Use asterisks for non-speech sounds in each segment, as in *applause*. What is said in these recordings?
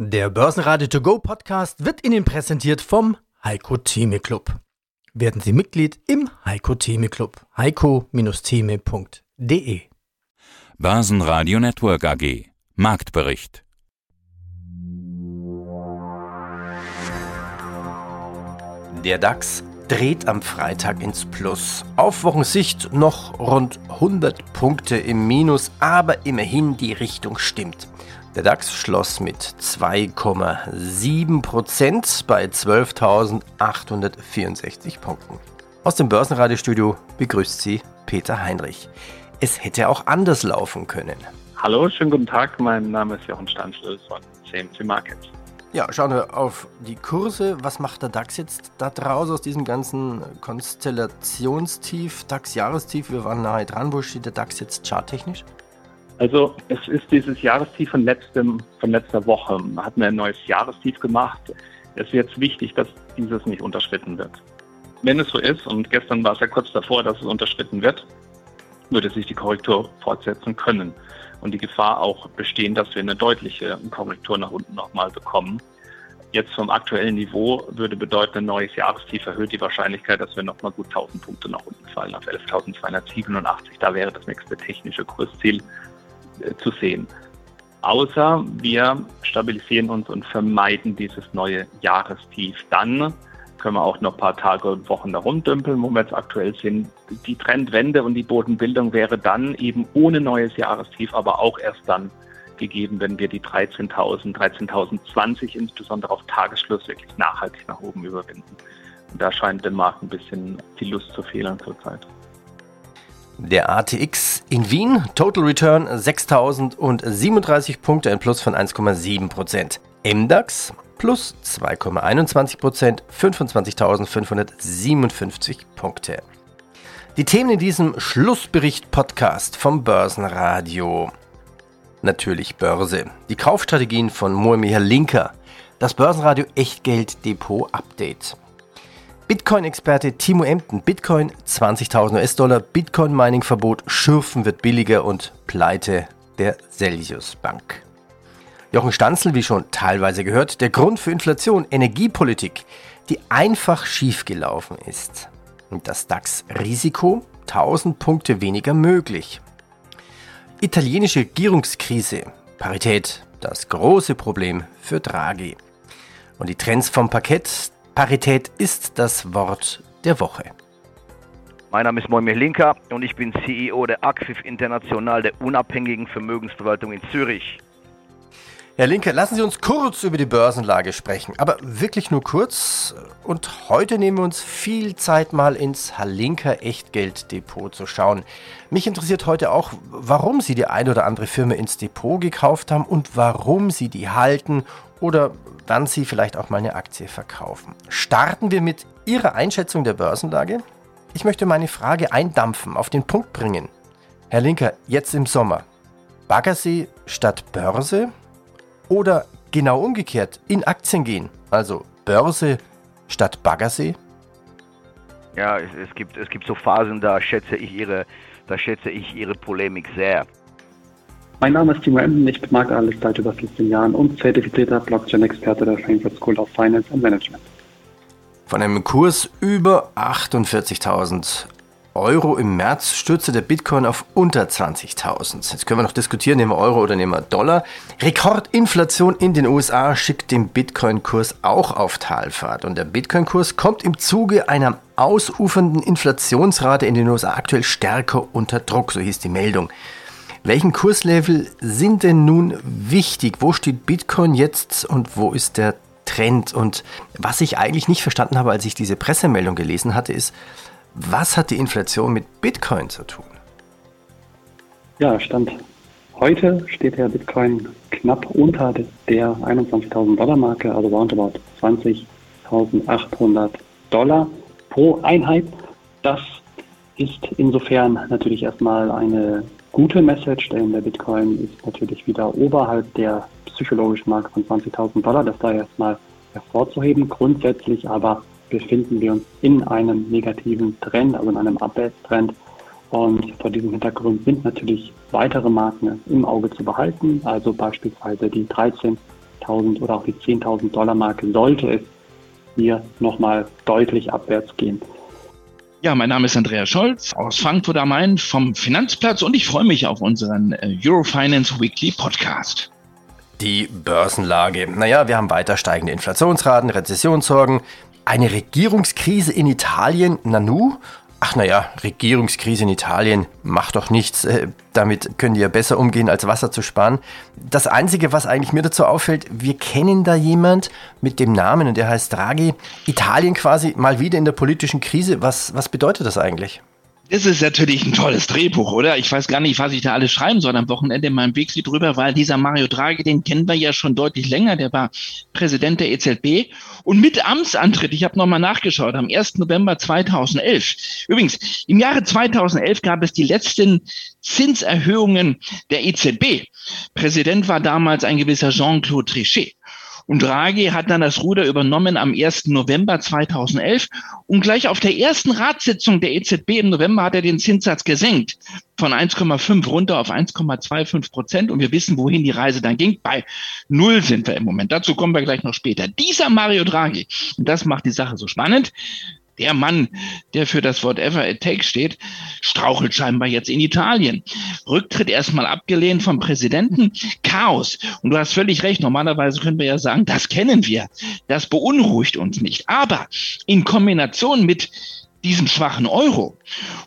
Der Börsenradio To Go Podcast wird Ihnen präsentiert vom Heiko Theme Club. Werden Sie Mitglied im Heiko Theme Club. heiko-theme.de Börsenradio Network AG Marktbericht Der DAX dreht am Freitag ins Plus. Auf Wochensicht noch rund 100 Punkte im Minus, aber immerhin die Richtung stimmt. Der DAX schloss mit 2,7 Prozent bei 12.864 Punkten. Aus dem Börsenradiostudio begrüßt Sie Peter Heinrich. Es hätte auch anders laufen können. Hallo, schönen guten Tag. Mein Name ist Jochen Stanschl von CMC Markets. Ja, schauen wir auf die Kurse. Was macht der DAX jetzt da draus aus diesem ganzen Konstellationstief, DAX-Jahrestief? Wir waren nahe dran. Wo steht der DAX jetzt charttechnisch? Also es ist dieses Jahrestief von, letztem, von letzter Woche. Man hat ein neues Jahrestief gemacht. Es ist jetzt wichtig, dass dieses nicht unterschritten wird. Wenn es so ist, und gestern war es ja kurz davor, dass es unterschritten wird, würde sich die Korrektur fortsetzen können und die Gefahr auch bestehen, dass wir eine deutliche Korrektur nach unten nochmal bekommen. Jetzt vom aktuellen Niveau würde bedeuten, ein neues Jahrestief erhöht die Wahrscheinlichkeit, dass wir nochmal gut 1000 Punkte nach unten fallen auf 11.287. Da wäre das nächste technische Kursziel zu sehen. Außer wir stabilisieren uns und vermeiden dieses neue Jahrestief. Dann können wir auch noch ein paar Tage und Wochen da rumdümpeln, wo wir jetzt aktuell sind. Die Trendwende und die Bodenbildung wäre dann eben ohne neues Jahrestief, aber auch erst dann gegeben, wenn wir die 13.000, 13.020 insbesondere auf Tagesschluss wirklich nachhaltig nach oben überwinden. Und da scheint dem Markt ein bisschen die Lust zu fehlen zurzeit. Der ATX in Wien, Total Return 6037 Punkte, ein Plus von 1,7 Prozent. MDAX plus 2,21 Prozent, 25.557 Punkte. Die Themen in diesem Schlussbericht-Podcast vom Börsenradio. Natürlich Börse. Die Kaufstrategien von Moemir Linker. Das Börsenradio Echtgeld Depot Update. Bitcoin-Experte Timo Emden. Bitcoin 20.000 US-Dollar. Bitcoin-Mining-Verbot. Schürfen wird billiger und Pleite der Celsius Bank. Jochen Stanzel, wie schon teilweise gehört, der Grund für Inflation, Energiepolitik, die einfach schiefgelaufen ist. Und das DAX-Risiko 1000 Punkte weniger möglich. Italienische Regierungskrise, Parität, das große Problem für Draghi. Und die Trends vom Parkett, Parität ist das Wort der Woche. Mein Name ist Moimir Linker und ich bin CEO der Acfif International der unabhängigen Vermögensverwaltung in Zürich. Herr Linke, lassen Sie uns kurz über die Börsenlage sprechen, aber wirklich nur kurz. Und heute nehmen wir uns viel Zeit mal ins Halinka Echtgelddepot zu schauen. Mich interessiert heute auch, warum Sie die ein oder andere Firma ins Depot gekauft haben und warum Sie die halten oder wann Sie vielleicht auch mal eine Aktie verkaufen. Starten wir mit Ihrer Einschätzung der Börsenlage? Ich möchte meine Frage eindampfen, auf den Punkt bringen. Herr Linker, jetzt im Sommer. Baggersee statt Börse? Oder genau umgekehrt, in Aktien gehen, also Börse statt Baggersee? Ja, es, es, gibt, es gibt so Phasen, da schätze ich Ihre, da schätze ich Ihre Polemik sehr. Mein Name ist Timo Emden, ich bin Marktanalyst seit über 15 Jahren und zertifizierter Blockchain-Experte der Frankfurt School of Finance and Management. Von einem Kurs über 48.000 Euro im März stürzte der Bitcoin auf unter 20.000. Jetzt können wir noch diskutieren, nehmen wir Euro oder nehmen wir Dollar. Rekordinflation in den USA schickt den Bitcoin-Kurs auch auf Talfahrt. Und der Bitcoin-Kurs kommt im Zuge einer ausufernden Inflationsrate in den USA aktuell stärker unter Druck, so hieß die Meldung. Welchen Kurslevel sind denn nun wichtig? Wo steht Bitcoin jetzt und wo ist der Trend? Und was ich eigentlich nicht verstanden habe, als ich diese Pressemeldung gelesen hatte, ist, was hat die Inflation mit Bitcoin zu tun? Ja, Stand heute steht der Bitcoin knapp unter der 21.000 Dollar Marke, also roundabout 20.800 Dollar pro Einheit. Das ist insofern natürlich erstmal eine gute Message, denn der Bitcoin ist natürlich wieder oberhalb der psychologischen Marke von 20.000 Dollar. Das da erstmal hervorzuheben. Grundsätzlich aber befinden wir uns in einem negativen Trend, also in einem Abwärtstrend. Und vor diesem Hintergrund sind natürlich weitere Marken im Auge zu behalten, also beispielsweise die 13 9.000 oder auch die 10.000 Dollar Marke sollte es hier nochmal deutlich abwärts gehen. Ja, mein Name ist Andreas Scholz aus Frankfurt am Main vom Finanzplatz und ich freue mich auf unseren äh, Eurofinance Weekly Podcast. Die Börsenlage. Naja, wir haben weiter steigende Inflationsraten, Rezessionssorgen, eine Regierungskrise in Italien, Nanu, Ach naja, Regierungskrise in Italien macht doch nichts. Äh, damit können die ja besser umgehen, als Wasser zu sparen. Das Einzige, was eigentlich mir dazu auffällt, wir kennen da jemand mit dem Namen und der heißt Draghi. Italien quasi mal wieder in der politischen Krise. Was, was bedeutet das eigentlich? Das ist natürlich ein tolles Drehbuch, oder? Ich weiß gar nicht, was ich da alles schreiben soll am Wochenende in meinem Weekly drüber, weil dieser Mario Draghi, den kennen wir ja schon deutlich länger. Der war Präsident der EZB und mit Amtsantritt, ich habe nochmal nachgeschaut, am 1. November 2011. Übrigens, im Jahre 2011 gab es die letzten Zinserhöhungen der EZB. Präsident war damals ein gewisser Jean-Claude Trichet. Und Draghi hat dann das Ruder übernommen am 1. November 2011 und gleich auf der ersten Ratssitzung der EZB im November hat er den Zinssatz gesenkt von 1,5 runter auf 1,25 Prozent und wir wissen, wohin die Reise dann ging. Bei Null sind wir im Moment. Dazu kommen wir gleich noch später. Dieser Mario Draghi, und das macht die Sache so spannend, der Mann, der für das Whatever it takes steht, strauchelt scheinbar jetzt in Italien. Rücktritt erstmal abgelehnt vom Präsidenten. Chaos. Und du hast völlig recht. Normalerweise können wir ja sagen, das kennen wir. Das beunruhigt uns nicht. Aber in Kombination mit diesem schwachen Euro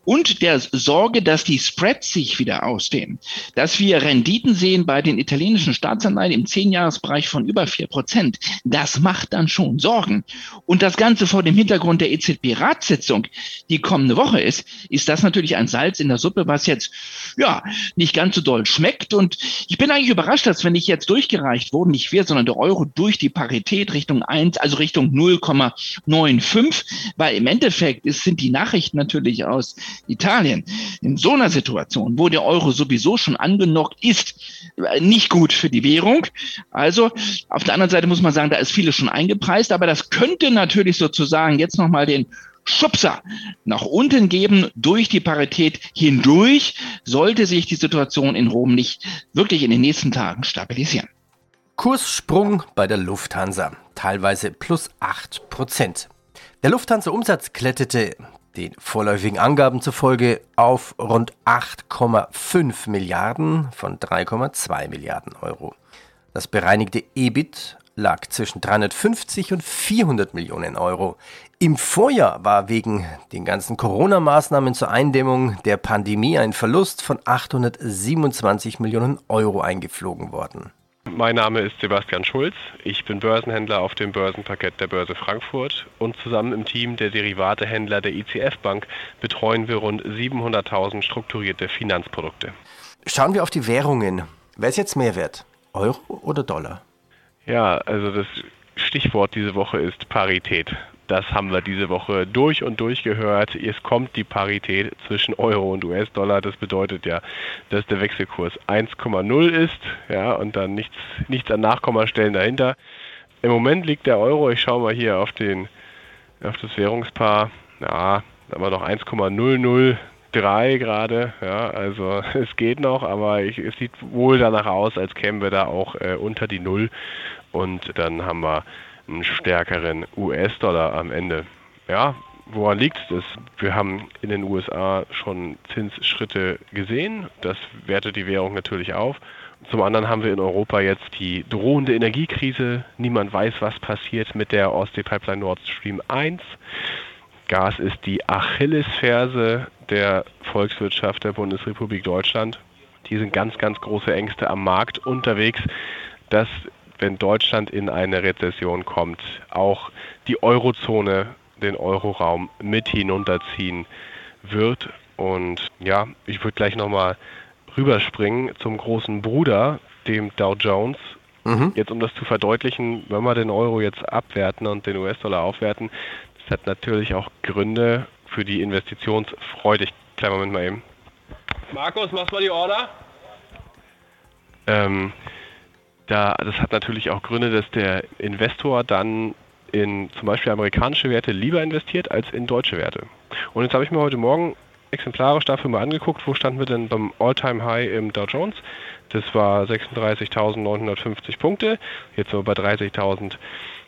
und der Sorge, dass die Spreads sich wieder ausdehnen, dass wir Renditen sehen bei den italienischen Staatsanleihen im Zehnjahresbereich von über vier Prozent, das macht dann schon Sorgen. Und das Ganze vor dem Hintergrund der EZB-Ratssitzung, die kommende Woche ist, ist das natürlich ein Salz in der Suppe, was jetzt ja nicht ganz so doll schmeckt. Und ich bin eigentlich überrascht, dass wenn ich jetzt durchgereicht wurde, nicht wir, sondern der Euro durch die Parität Richtung 1, also Richtung 0,95, weil im Endeffekt ist sind die Nachrichten natürlich aus Italien. In so einer Situation, wo der Euro sowieso schon angenockt ist, nicht gut für die Währung. Also auf der anderen Seite muss man sagen, da ist vieles schon eingepreist, aber das könnte natürlich sozusagen jetzt nochmal den Schubser nach unten geben durch die Parität hindurch, sollte sich die Situation in Rom nicht wirklich in den nächsten Tagen stabilisieren. Kurssprung bei der Lufthansa, teilweise plus 8 Prozent. Der Lufthansa-Umsatz kletterte den vorläufigen Angaben zufolge auf rund 8,5 Milliarden von 3,2 Milliarden Euro. Das bereinigte EBIT lag zwischen 350 und 400 Millionen Euro. Im Vorjahr war wegen den ganzen Corona-Maßnahmen zur Eindämmung der Pandemie ein Verlust von 827 Millionen Euro eingeflogen worden. Mein Name ist Sebastian Schulz. Ich bin Börsenhändler auf dem Börsenparkett der Börse Frankfurt und zusammen im Team der Derivatehändler der ICF Bank betreuen wir rund 700.000 strukturierte Finanzprodukte. Schauen wir auf die Währungen. Wer ist jetzt mehr wert? Euro oder Dollar? Ja, also das Stichwort diese Woche ist Parität. Das haben wir diese Woche durch und durch gehört. Es kommt die Parität zwischen Euro und US-Dollar. Das bedeutet ja, dass der Wechselkurs 1,0 ist, ja, und dann nichts, nichts an Nachkommastellen dahinter. Im Moment liegt der Euro, ich schaue mal hier auf den, auf das Währungspaar, ja, wir noch 1,003 gerade, ja, also *laughs* es geht noch, aber ich, es sieht wohl danach aus, als kämen wir da auch äh, unter die Null und dann haben wir einen stärkeren US-Dollar am Ende. Ja, woran liegt es? Wir haben in den USA schon Zinsschritte gesehen. Das wertet die Währung natürlich auf. Zum anderen haben wir in Europa jetzt die drohende Energiekrise. Niemand weiß, was passiert mit der Ostsee-Pipeline Nord Stream 1. Gas ist die Achillesferse der Volkswirtschaft der Bundesrepublik Deutschland. Hier sind ganz, ganz große Ängste am Markt unterwegs, dass wenn Deutschland in eine Rezession kommt, auch die Eurozone, den Euroraum mit hinunterziehen wird. Und ja, ich würde gleich nochmal rüberspringen zum großen Bruder, dem Dow Jones. Mhm. Jetzt um das zu verdeutlichen, wenn wir den Euro jetzt abwerten und den US-Dollar aufwerten, das hat natürlich auch Gründe für die Investitionsfreude. Kleinen Moment mal eben. Markus, machst mal die Order? Ähm, da, das hat natürlich auch Gründe, dass der Investor dann in zum Beispiel amerikanische Werte lieber investiert als in deutsche Werte. Und jetzt habe ich mir heute Morgen exemplarisch dafür mal angeguckt, wo standen wir denn beim All-Time-High im Dow Jones. Das war 36.950 Punkte. Jetzt sind wir bei 30.000.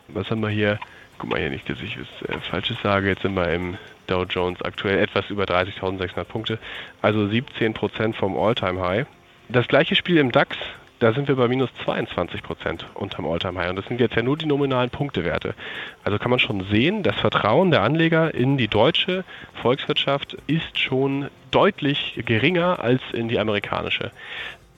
Was haben wir hier? Guck mal hier nicht, dass ich was äh, Falsches sage. Jetzt sind wir im Dow Jones aktuell etwas über 30.600 Punkte. Also 17% vom All-Time-High. Das gleiche Spiel im DAX da sind wir bei minus 22 Prozent unterm Alltime High. Und das sind jetzt ja nur die nominalen Punktewerte. Also kann man schon sehen, das Vertrauen der Anleger in die deutsche Volkswirtschaft ist schon deutlich geringer als in die amerikanische.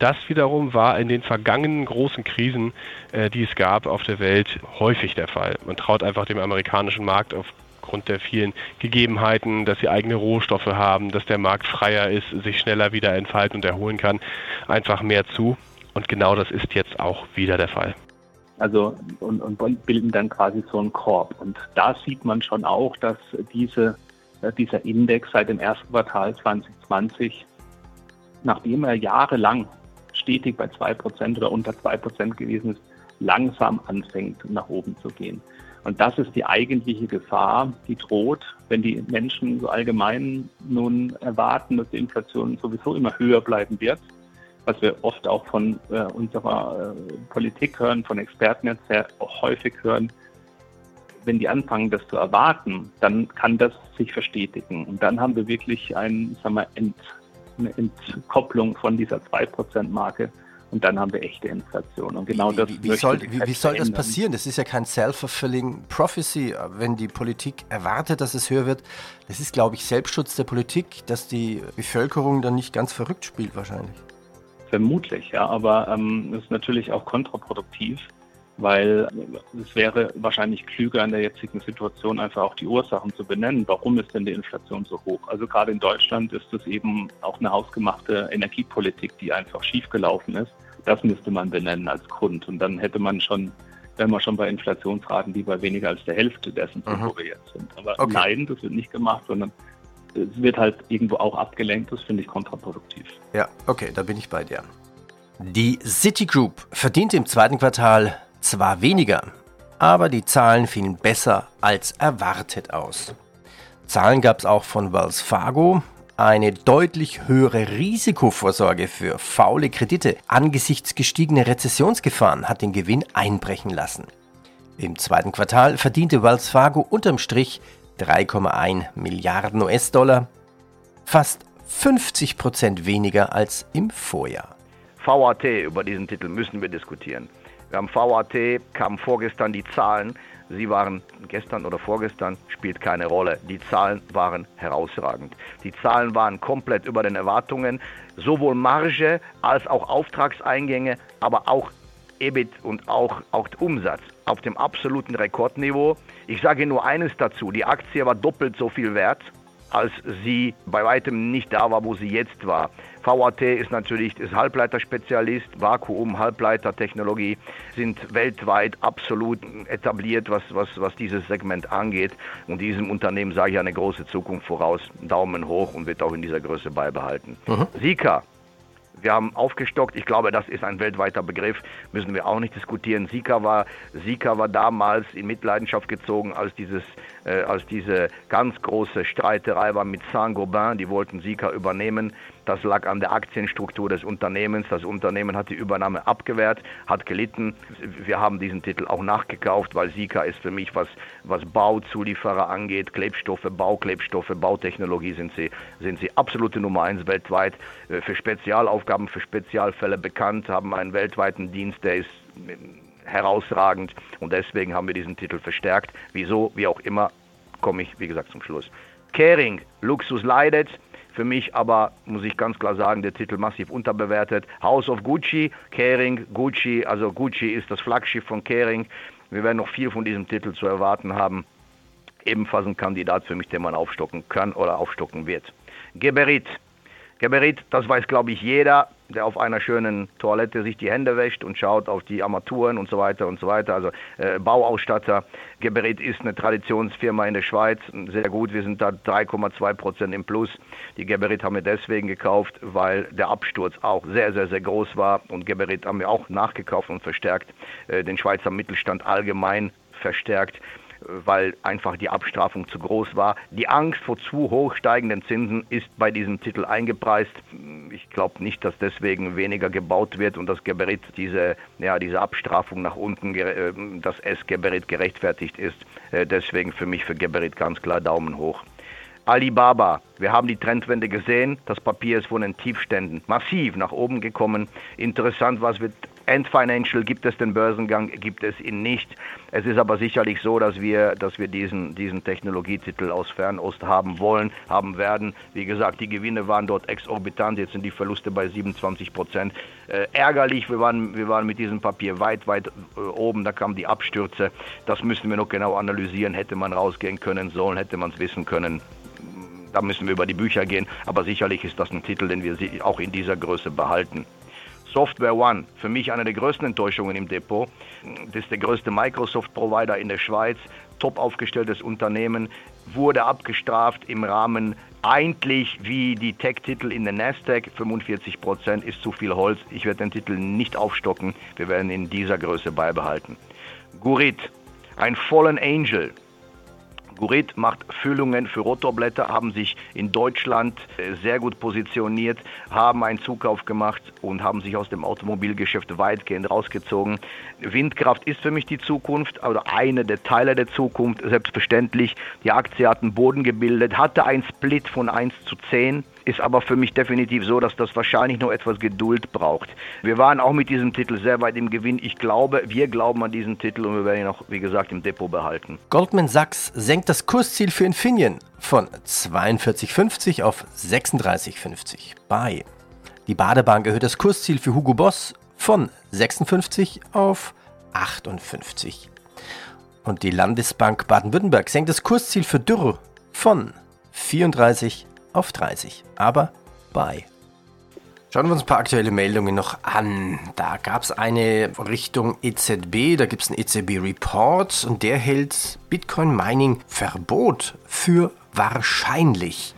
Das wiederum war in den vergangenen großen Krisen, äh, die es gab auf der Welt, häufig der Fall. Man traut einfach dem amerikanischen Markt aufgrund der vielen Gegebenheiten, dass sie eigene Rohstoffe haben, dass der Markt freier ist, sich schneller wieder entfalten und erholen kann, einfach mehr zu. Und genau das ist jetzt auch wieder der Fall. Also und, und bilden dann quasi so einen Korb. Und da sieht man schon auch, dass diese, äh, dieser Index seit dem ersten Quartal 2020, nachdem er jahrelang stetig bei 2% oder unter 2% gewesen ist, langsam anfängt nach oben zu gehen. Und das ist die eigentliche Gefahr, die droht, wenn die Menschen so allgemein nun erwarten, dass die Inflation sowieso immer höher bleiben wird was wir oft auch von äh, unserer äh, Politik hören, von Experten jetzt sehr häufig hören, wenn die anfangen, das zu erwarten, dann kann das sich verstetigen. Und dann haben wir wirklich ein, sagen wir, Ent, eine Entkopplung von dieser 2%-Marke. Und dann haben wir echte Inflation. Und genau das wie, wie soll, wie, wie soll das passieren? Das ist ja kein self-fulfilling prophecy, wenn die Politik erwartet, dass es höher wird. Das ist, glaube ich, Selbstschutz der Politik, dass die Bevölkerung dann nicht ganz verrückt spielt wahrscheinlich. Vermutlich, ja, aber ähm, ist natürlich auch kontraproduktiv, weil es wäre wahrscheinlich klüger in der jetzigen Situation einfach auch die Ursachen zu benennen. Warum ist denn die Inflation so hoch? Also gerade in Deutschland ist es eben auch eine hausgemachte Energiepolitik, die einfach schiefgelaufen ist. Das müsste man benennen als Grund. Und dann hätte man schon, wären wir schon bei Inflationsraten, die bei weniger als der Hälfte dessen sind, wo wir jetzt sind. Aber okay. nein, das wird nicht gemacht, sondern wird halt irgendwo auch abgelenkt. Das finde ich kontraproduktiv. Ja, okay, da bin ich bei dir. Die Citigroup verdiente im zweiten Quartal zwar weniger, aber die Zahlen fielen besser als erwartet aus. Zahlen gab es auch von Wells Fargo. Eine deutlich höhere Risikovorsorge für faule Kredite angesichts gestiegener Rezessionsgefahren hat den Gewinn einbrechen lassen. Im zweiten Quartal verdiente Wells Fargo unterm Strich 3,1 Milliarden US-Dollar, fast 50 Prozent weniger als im Vorjahr. VAT, über diesen Titel müssen wir diskutieren. Wir haben VAT, kamen vorgestern die Zahlen. Sie waren gestern oder vorgestern, spielt keine Rolle. Die Zahlen waren herausragend. Die Zahlen waren komplett über den Erwartungen, sowohl Marge als auch Auftragseingänge, aber auch EBIT und auch, auch Umsatz auf dem absoluten Rekordniveau. Ich sage nur eines dazu, die Aktie war doppelt so viel wert, als sie bei weitem nicht da war, wo sie jetzt war. VAT ist natürlich ist Halbleiterspezialist, Vakuum, Halbleitertechnologie sind weltweit absolut etabliert, was, was, was dieses Segment angeht. Und diesem Unternehmen sage ich eine große Zukunft voraus. Daumen hoch und wird auch in dieser Größe beibehalten. Mhm. Sika wir haben aufgestockt. Ich glaube, das ist ein weltweiter Begriff, müssen wir auch nicht diskutieren. Sika war, Sika war damals in Mitleidenschaft gezogen, als, dieses, äh, als diese ganz große Streiterei war mit Saint-Gobain. Die wollten Sika übernehmen. Das lag an der Aktienstruktur des Unternehmens. Das Unternehmen hat die Übernahme abgewehrt, hat gelitten. Wir haben diesen Titel auch nachgekauft, weil Sika ist für mich, was, was Bauzulieferer angeht, Klebstoffe, Bauklebstoffe, Bautechnologie sind sie, sind sie absolute Nummer eins weltweit. Äh, für Spezialaufgaben, für Spezialfälle bekannt, haben einen weltweiten Dienst, der ist herausragend und deswegen haben wir diesen Titel verstärkt. Wieso, wie auch immer, komme ich, wie gesagt, zum Schluss. Caring, Luxus leidet, für mich aber, muss ich ganz klar sagen, der Titel massiv unterbewertet. House of Gucci, Kering, Gucci, also Gucci ist das Flaggschiff von Kering. Wir werden noch viel von diesem Titel zu erwarten haben. Ebenfalls ein Kandidat für mich, den man aufstocken kann oder aufstocken wird. Geberit, Geberit, das weiß glaube ich jeder, der auf einer schönen Toilette sich die Hände wäscht und schaut auf die Armaturen und so weiter und so weiter. Also äh, Bauausstatter. Geberit ist eine Traditionsfirma in der Schweiz, sehr gut. Wir sind da 3,2 Prozent im Plus. Die Geberit haben wir deswegen gekauft, weil der Absturz auch sehr, sehr, sehr groß war. Und Geberit haben wir auch nachgekauft und verstärkt. Äh, den Schweizer Mittelstand allgemein verstärkt weil einfach die Abstrafung zu groß war. Die Angst vor zu hoch steigenden Zinsen ist bei diesem Titel eingepreist. Ich glaube nicht, dass deswegen weniger gebaut wird und dass Geberit diese, ja, diese Abstrafung nach unten, äh, dass es Geberit gerechtfertigt ist. Äh, deswegen für mich für Geberit ganz klar Daumen hoch. Alibaba, wir haben die Trendwende gesehen. Das Papier ist von den Tiefständen massiv nach oben gekommen. Interessant, was wird End Financial gibt es den Börsengang, gibt es ihn nicht. Es ist aber sicherlich so, dass wir, dass wir diesen, diesen Technologietitel aus Fernost haben wollen, haben werden. Wie gesagt, die Gewinne waren dort exorbitant, jetzt sind die Verluste bei 27 Prozent. Äh, ärgerlich, wir waren, wir waren mit diesem Papier weit, weit äh, oben, da kamen die Abstürze. Das müssen wir noch genau analysieren. Hätte man rausgehen können sollen, hätte man es wissen können da müssen wir über die Bücher gehen, aber sicherlich ist das ein Titel, den wir auch in dieser Größe behalten. Software One, für mich eine der größten Enttäuschungen im Depot. Das ist der größte Microsoft-Provider in der Schweiz, top aufgestelltes Unternehmen, wurde abgestraft im Rahmen eigentlich wie die Tech-Titel in der Nasdaq. 45 Prozent ist zu viel Holz. Ich werde den Titel nicht aufstocken. Wir werden ihn in dieser Größe beibehalten. Gurit, ein Fallen Angel, Gurit macht Füllungen für Rotorblätter, haben sich in Deutschland äh, sehr gut positioniert, haben einen Zukauf gemacht und haben sich aus dem Automobilgeschäft weitgehend rausgezogen. Windkraft ist für mich die Zukunft, also eine der Teile der Zukunft, selbstverständlich. Die Aktie hat einen Boden gebildet, hatte einen Split von 1 zu 10 ist aber für mich definitiv so, dass das wahrscheinlich noch etwas Geduld braucht. Wir waren auch mit diesem Titel sehr weit im Gewinn. Ich glaube, wir glauben an diesen Titel und wir werden ihn auch, wie gesagt, im Depot behalten. Goldman Sachs senkt das Kursziel für Infineon von 42,50 auf 36,50 bei. Die Badebank erhöht das Kursziel für Hugo Boss von 56 auf 58. Und die Landesbank Baden-Württemberg senkt das Kursziel für Dürr von 34 auf 30. Aber bei. Schauen wir uns ein paar aktuelle Meldungen noch an. Da gab es eine Richtung EZB, da gibt es einen EZB-Report und der hält Bitcoin-Mining-Verbot für wahrscheinlich.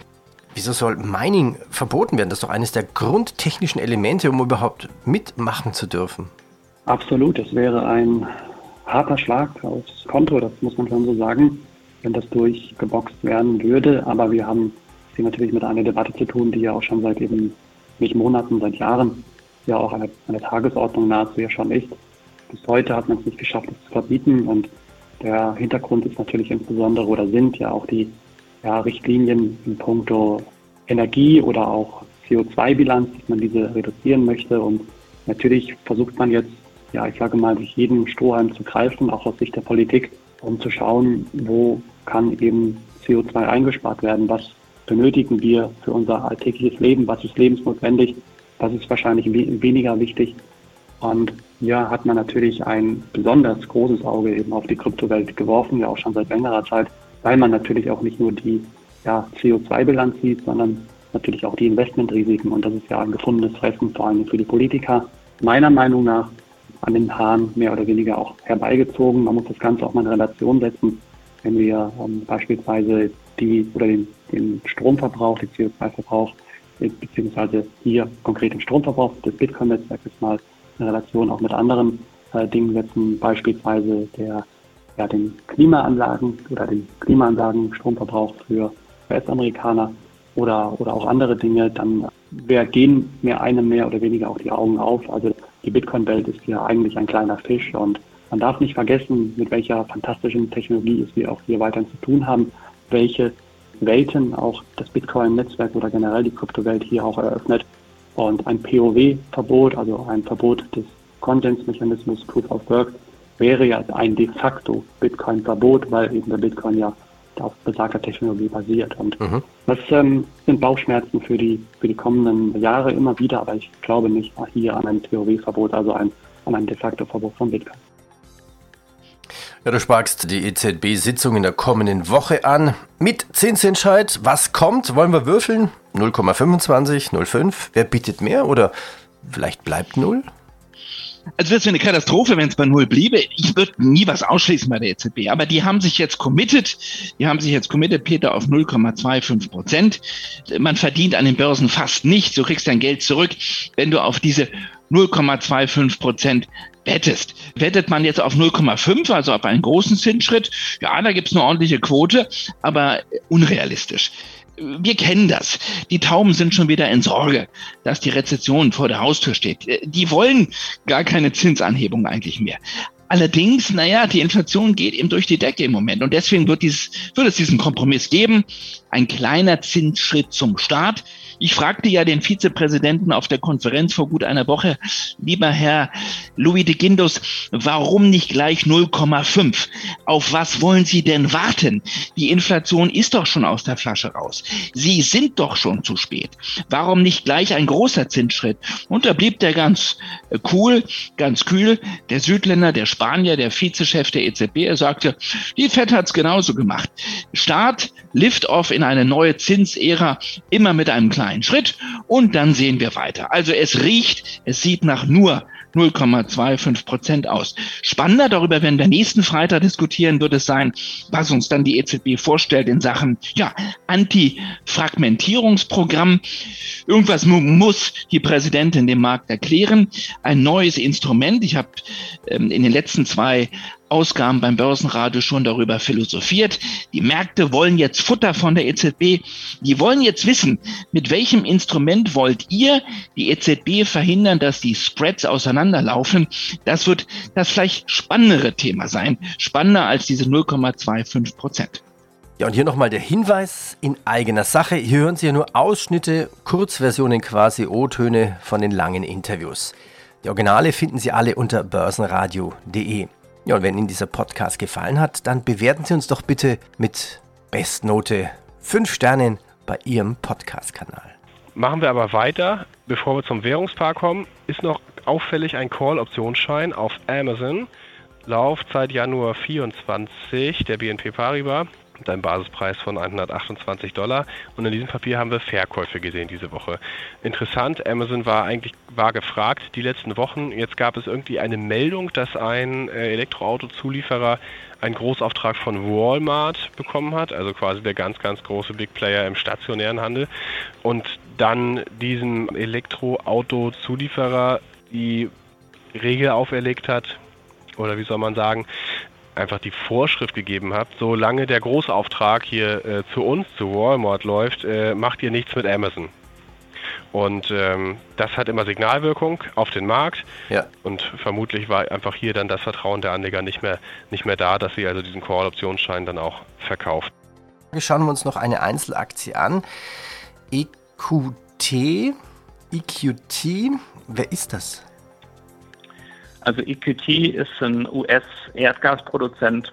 Wieso soll Mining verboten werden? Das ist doch eines der grundtechnischen Elemente, um überhaupt mitmachen zu dürfen. Absolut, das wäre ein harter Schlag aufs Konto, das muss man schon so sagen, wenn das durchgeboxt werden würde. Aber wir haben hier natürlich mit einer Debatte zu tun, die ja auch schon seit eben nicht Monaten, seit Jahren ja auch eine, eine Tagesordnung nahezu ja schon ist. Bis heute hat man es nicht geschafft, es zu verbieten und der Hintergrund ist natürlich insbesondere oder sind ja auch die ja, Richtlinien in puncto Energie oder auch CO2-Bilanz, dass man diese reduzieren möchte. Und natürlich versucht man jetzt, ja, ich sage mal, sich jeden Strohhalm zu greifen, auch aus Sicht der Politik, um zu schauen, wo kann eben CO2 eingespart werden, was benötigen wir für unser alltägliches Leben, was ist lebensnotwendig, was ist wahrscheinlich weniger wichtig. Und ja, hat man natürlich ein besonders großes Auge eben auf die Kryptowelt geworfen, ja auch schon seit längerer Zeit, weil man natürlich auch nicht nur die ja, CO2-Bilanz sieht, sondern natürlich auch die Investmentrisiken. Und das ist ja ein gefundenes Fressen, vor allem für die Politiker. Meiner Meinung nach an den Haaren mehr oder weniger auch herbeigezogen. Man muss das Ganze auch mal in Relation setzen. Wenn wir ähm, beispielsweise die oder den, den Stromverbrauch, den CO2-Verbrauch, beziehungsweise hier konkret den Stromverbrauch des Bitcoin-Netzwerkes mal in Relation auch mit anderen äh, Dingen setzen, beispielsweise der, ja, den Klimaanlagen oder den Klimaanlagen Stromverbrauch für US-Amerikaner oder, oder auch andere Dinge, dann wer gehen mir einem mehr oder weniger auch die Augen auf. Also die Bitcoin-Welt ist ja eigentlich ein kleiner Fisch und man darf nicht vergessen, mit welcher fantastischen Technologie es wir auch hier weiterhin zu tun haben welche Welten auch das Bitcoin-Netzwerk oder generell die Kryptowelt hier auch eröffnet. Und ein POW-Verbot, also ein Verbot des Konsensmechanismus Proof of Work, wäre ja ein de facto Bitcoin-Verbot, weil eben der Bitcoin ja auf besagter Technologie basiert. Und mhm. das ähm, sind Bauchschmerzen für die, für die kommenden Jahre immer wieder, aber ich glaube nicht hier an ein POW-Verbot, also ein, an ein de facto Verbot von Bitcoin. Ja, du sparkst die EZB-Sitzung in der kommenden Woche an. Mit Zinsentscheid, was kommt? Wollen wir würfeln? 0,25, 0,5? Wer bietet mehr oder vielleicht bleibt 0? Also wäre eine Katastrophe, wenn es bei Null bliebe. Ich würde nie was ausschließen bei der EZB. Aber die haben sich jetzt committed. Die haben sich jetzt committed, Peter, auf 0,25 Prozent. Man verdient an den Börsen fast nichts. Du kriegst dein Geld zurück, wenn du auf diese 0,25 Prozent wettest. Wettet man jetzt auf 0,5, also auf einen großen Zinsschritt, ja, da gibt es eine ordentliche Quote, aber unrealistisch wir kennen das. Die Tauben sind schon wieder in Sorge, dass die Rezession vor der Haustür steht. Die wollen gar keine Zinsanhebung eigentlich mehr. Allerdings, naja, die Inflation geht eben durch die Decke im Moment und deswegen wird, dieses, wird es diesen Kompromiss geben. Ein kleiner Zinsschritt zum Start. Ich fragte ja den Vizepräsidenten auf der Konferenz vor gut einer Woche, lieber Herr Louis de Guindos, warum nicht gleich 0,5? Auf was wollen Sie denn warten? Die Inflation ist doch schon aus der Flasche raus. Sie sind doch schon zu spät. Warum nicht gleich ein großer Zinsschritt? Und da blieb der ganz cool, ganz kühl, der Südländer, der Spanier, der Vizechef der EZB, er sagte, die FED hat's genauso gemacht. Start, Lift-off in eine neue Zinsära, immer mit einem kleinen Schritt und dann sehen wir weiter. Also es riecht, es sieht nach nur 0,25 Prozent aus. Spannender darüber werden wir nächsten Freitag diskutieren, wird es sein, was uns dann die EZB vorstellt in Sachen ja, Anti-Fragmentierungsprogramm. Irgendwas muss die Präsidentin dem Markt erklären. Ein neues Instrument. Ich habe ähm, in den letzten zwei Ausgaben beim Börsenradio schon darüber philosophiert. Die Märkte wollen jetzt Futter von der EZB. Die wollen jetzt wissen, mit welchem Instrument wollt ihr die EZB verhindern, dass die Spreads auseinanderlaufen. Das wird das vielleicht spannendere Thema sein. Spannender als diese 0,25 Prozent. Ja, und hier nochmal der Hinweis in eigener Sache. Hier hören Sie ja nur Ausschnitte, Kurzversionen quasi, O-Töne von den langen Interviews. Die Originale finden Sie alle unter börsenradio.de. Ja, und wenn Ihnen dieser Podcast gefallen hat, dann bewerten Sie uns doch bitte mit Bestnote 5 Sternen bei Ihrem Podcast-Kanal. Machen wir aber weiter. Bevor wir zum Währungspaar kommen, ist noch auffällig ein Call-Optionsschein auf Amazon. Laufzeit Januar 24 der BNP Paribas mit einem Basispreis von 128 Dollar. Und in diesem Papier haben wir Verkäufe gesehen diese Woche. Interessant, Amazon war eigentlich war gefragt die letzten Wochen. Jetzt gab es irgendwie eine Meldung, dass ein äh, Elektroauto-Zulieferer einen Großauftrag von Walmart bekommen hat, also quasi der ganz, ganz große Big Player im stationären Handel. Und dann diesem Elektroauto-Zulieferer die Regel auferlegt hat, oder wie soll man sagen, einfach die Vorschrift gegeben habt, solange der Großauftrag hier äh, zu uns, zu Walmart läuft, äh, macht ihr nichts mit Amazon. Und ähm, das hat immer Signalwirkung auf den Markt. Ja. Und vermutlich war einfach hier dann das Vertrauen der Anleger nicht mehr, nicht mehr da, dass sie also diesen Call-Optionsschein dann auch verkauft. Schauen wir uns noch eine Einzelaktie an. EQT. EQT. Wer ist das? Also EQT ist ein US-Erdgasproduzent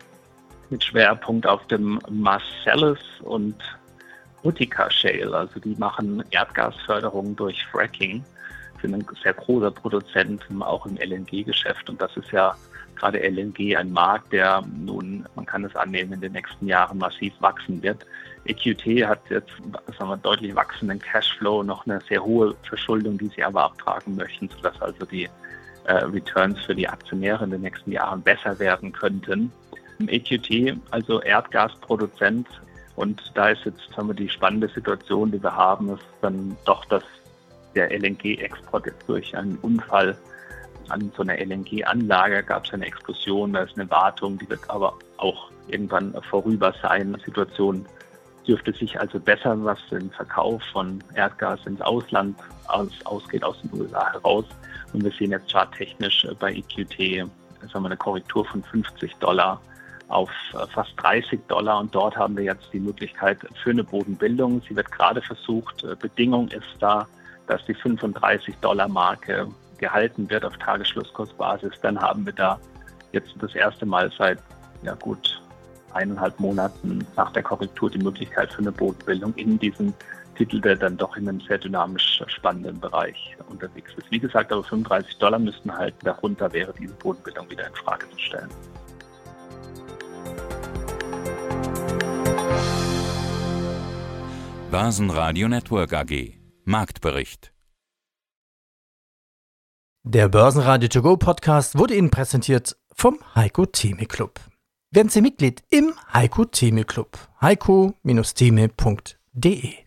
mit Schwerpunkt auf dem Marcellus und Utica Shale. Also die machen Erdgasförderung durch Fracking. Sind ein sehr großer Produzent, auch im LNG-Geschäft. Und das ist ja gerade LNG ein Markt, der nun, man kann es annehmen, in den nächsten Jahren massiv wachsen wird. EQT hat jetzt sagen wir, deutlich wachsenden Cashflow, noch eine sehr hohe Verschuldung, die sie aber abtragen möchten, sodass also die Returns für die Aktionäre in den nächsten Jahren besser werden könnten. EQT, also Erdgasproduzent, und da ist jetzt sagen wir, die spannende Situation, die wir haben, ist dann doch, dass der LNG-Export jetzt durch einen Unfall an so einer LNG-Anlage gab es eine Explosion, da ist eine Wartung, die wird aber auch irgendwann vorüber sein. Die Situation dürfte sich also bessern, was den Verkauf von Erdgas ins Ausland aus, ausgeht, aus den USA heraus. Und wir sehen jetzt charttechnisch bei EQT sagen wir, eine Korrektur von 50 Dollar auf äh, fast 30 Dollar und dort haben wir jetzt die Möglichkeit für eine Bodenbildung. Sie wird gerade versucht, äh, Bedingung ist da, dass die 35 Dollar Marke gehalten wird auf Tagesschlusskursbasis. Dann haben wir da jetzt das erste Mal seit ja gut eineinhalb Monaten nach der Korrektur die Möglichkeit für eine Bodenbildung in diesem Titel, der dann doch in einem sehr dynamisch spannenden Bereich unterwegs ist. Wie gesagt, aber 35 Dollar müssten halten, darunter wäre diese Bodenbildung wieder in Frage zu stellen. Börsenradio Network AG Marktbericht Der Börsenradio To Go Podcast wurde Ihnen präsentiert vom Heiko Theme Club. Werden Sie Mitglied im Heiko Theme Club. heiko-theme.de